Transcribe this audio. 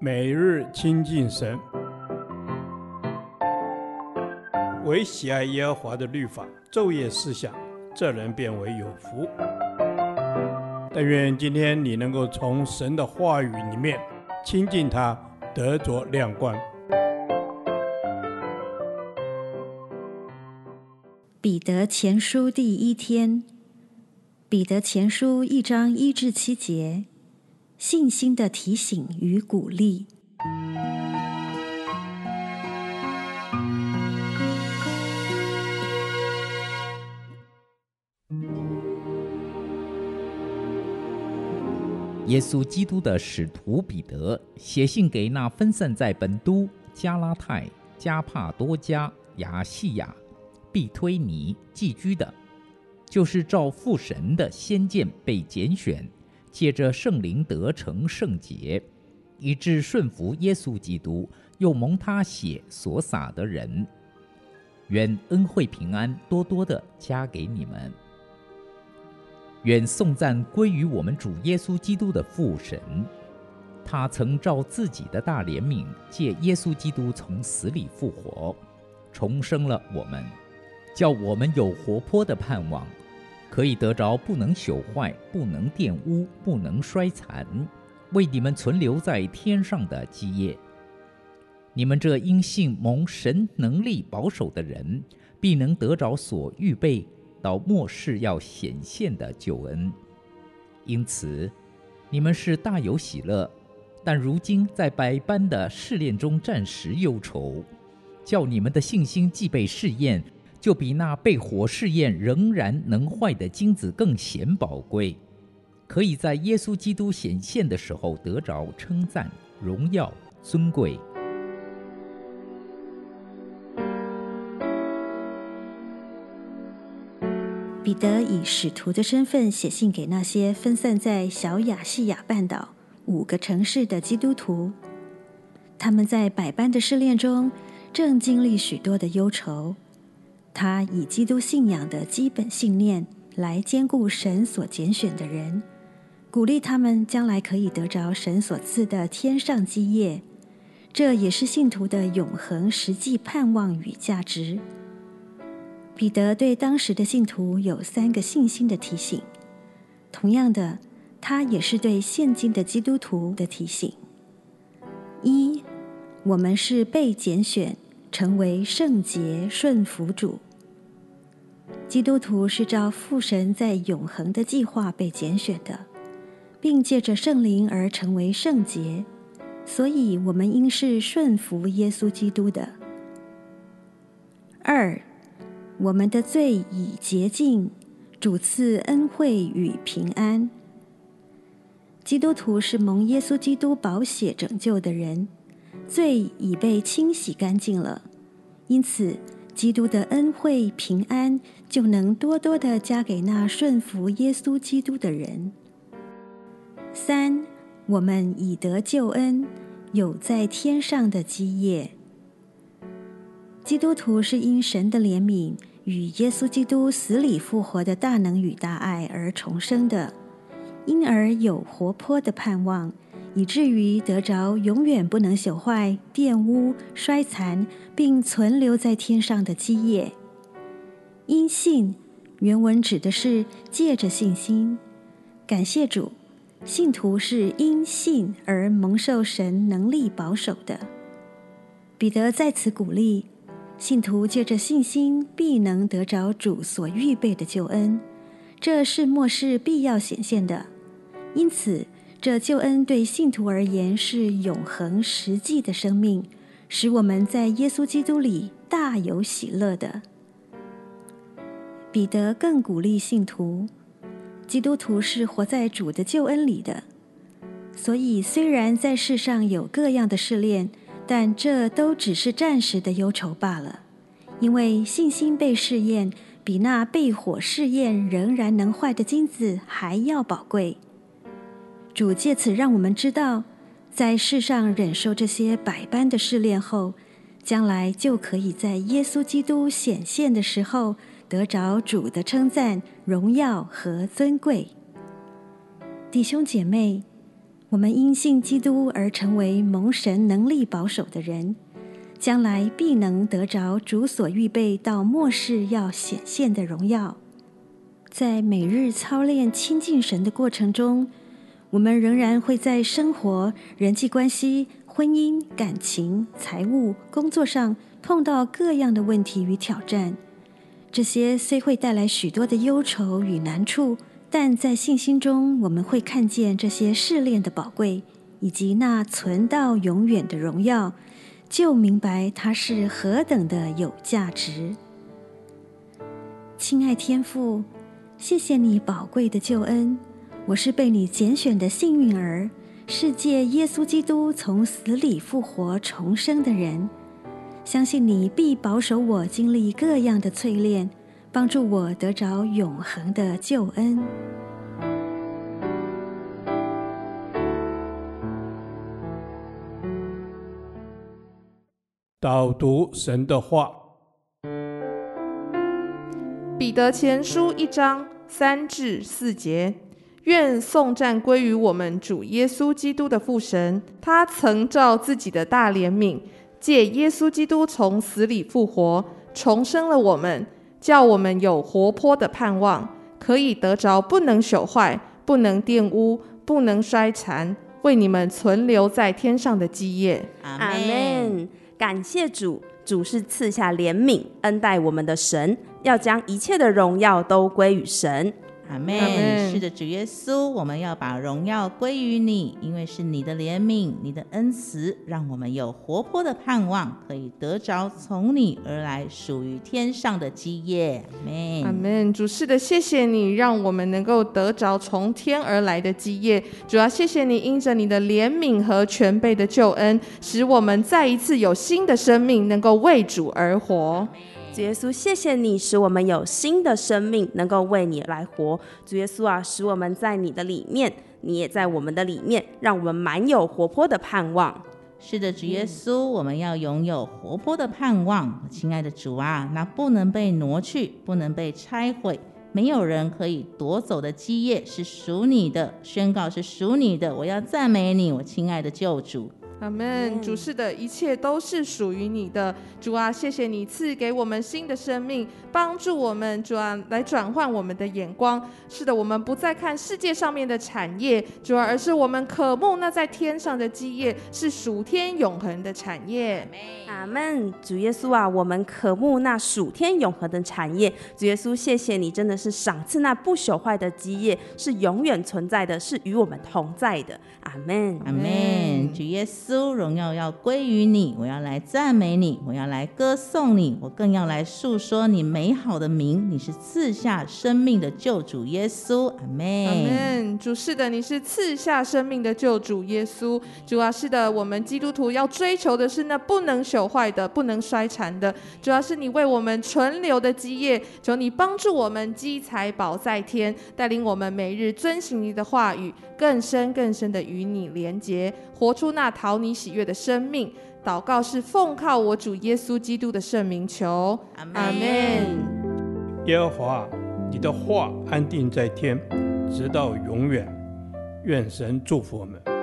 每日亲近神，唯喜爱耶和华的律法，昼夜思想，这人便为有福。但愿今天你能够从神的话语里面亲近他，得着亮光。彼得前书第一天，彼得前书一章一至七节，信心的提醒与鼓励。耶稣基督的使徒彼得写信给那分散在本都、加拉太、加帕多家、亚细亚、庇推尼寄居的，就是照父神的先见被拣选，借着圣灵得成圣洁，以致顺服耶稣基督，又蒙他血所洒的人，愿恩惠平安多多的加给你们。愿颂赞归于我们主耶稣基督的父神，他曾照自己的大怜悯，借耶稣基督从死里复活，重生了我们，叫我们有活泼的盼望，可以得着不能朽坏、不能玷污、不能衰残，为你们存留在天上的基业。你们这因信蒙神能力保守的人，必能得着所预备。到末世要显现的救恩，因此你们是大有喜乐，但如今在百般的试炼中暂时忧愁，叫你们的信心既被试验，就比那被火试验仍然能坏的金子更显宝贵，可以在耶稣基督显现的时候得着称赞、荣耀、尊贵。彼得以使徒的身份写信给那些分散在小亚细亚半岛五个城市的基督徒，他们在百般的试炼中正经历许多的忧愁。他以基督信仰的基本信念来兼顾神所拣选的人，鼓励他们将来可以得着神所赐的天上基业。这也是信徒的永恒实际盼望与价值。彼得对当时的信徒有三个信心的提醒，同样的，他也是对现今的基督徒的提醒：一，我们是被拣选，成为圣洁，顺服主。基督徒是照父神在永恒的计划被拣选的，并借着圣灵而成为圣洁，所以我们应是顺服耶稣基督的。二。我们的罪已洁净，主赐恩惠与平安。基督徒是蒙耶稣基督宝血拯救的人，罪已被清洗干净了，因此基督的恩惠平安就能多多的加给那顺服耶稣基督的人。三，我们已得救恩，有在天上的基业。基督徒是因神的怜悯与耶稣基督死里复活的大能与大爱而重生的，因而有活泼的盼望，以至于得着永远不能朽坏、玷污、衰残，并存留在天上的基业。因信，原文指的是借着信心。感谢主，信徒是因信而蒙受神能力保守的。彼得在此鼓励。信徒借着信心，必能得着主所预备的救恩，这是末世必要显现的。因此，这救恩对信徒而言是永恒实际的生命，使我们在耶稣基督里大有喜乐的。彼得更鼓励信徒，基督徒是活在主的救恩里的，所以虽然在世上有各样的试炼。但这都只是暂时的忧愁罢了，因为信心被试验，比那被火试验仍然能坏的金子还要宝贵。主借此让我们知道，在世上忍受这些百般的试炼后，将来就可以在耶稣基督显现的时候，得着主的称赞、荣耀和尊贵。弟兄姐妹。我们因信基督而成为蒙神能力保守的人，将来必能得着主所预备到末世要显现的荣耀。在每日操练亲近神的过程中，我们仍然会在生活、人际关系、婚姻、感情、财务、工作上碰到各样的问题与挑战。这些虽会带来许多的忧愁与难处，但在信心中，我们会看见这些试炼的宝贵，以及那存到永远的荣耀，就明白它是何等的有价值。亲爱天父。谢谢你宝贵的救恩，我是被你拣选的幸运儿，世界耶稣基督从死里复活重生的人。相信你必保守我经历各样的淬炼，帮助我得着永恒的救恩。导读神的话。彼得前书一章三至四节，愿颂赞归于我们主耶稣基督的父神。他曾照自己的大怜悯，借耶稣基督从死里复活，重生了我们，叫我们有活泼的盼望，可以得着不能朽坏、不能玷污、不能衰残，为你们存留在天上的基业。阿门。感谢主，主是赐下怜悯、恩待我们的神。要将一切的荣耀都归于神。阿门。是的，主耶稣，我们要把荣耀归于你，因为是你的怜悯、你的恩慈，让我们有活泼的盼望，可以得着从你而来属于天上的基业。阿门。阿门。主是的，谢谢你，让我们能够得着从天而来的基业。主要谢谢你，因着你的怜悯和全备的救恩，使我们再一次有新的生命，能够为主而活。主耶稣，谢谢你使我们有新的生命，能够为你来活。主耶稣啊，使我们在你的里面，你也在我们的里面，让我们满有活泼的盼望。是的，主耶稣，我们要拥有活泼的盼望。亲爱的主啊，那不能被挪去，不能被拆毁，没有人可以夺走的基业是属你的，宣告是属你的。我要赞美你，我亲爱的救主。阿门。主是的，一切都是属于你的。主啊，谢谢你赐给我们新的生命，帮助我们，主啊，来转换我们的眼光。是的，我们不再看世界上面的产业，主啊，而是我们渴慕那在天上的基业，是属天永恒的产业。阿门。主耶稣啊，我们渴慕那属天永恒的产业。主耶稣，谢谢你，真的是赏赐那不朽坏的基业，是永远存在的，是与我们同在的。阿门。阿门。主耶稣。荣耀要归于你，我要来赞美你，我要来歌颂你，我更要来述说你美好的名。你是赐下生命的救主耶稣，阿门。阿门。主是的，你是赐下生命的救主耶稣。主啊，是的，我们基督徒要追求的是那不能朽坏的、不能衰残的。主要是你为我们存留的基业，求你帮助我们积财宝在天，带领我们每日遵行你的话语，更深更深的与你连结，活出那桃讨你喜悦的生命，祷告是奉靠我主耶稣基督的圣名求，阿门。耶和华，你的话安定在天，直到永远。愿神祝福我们。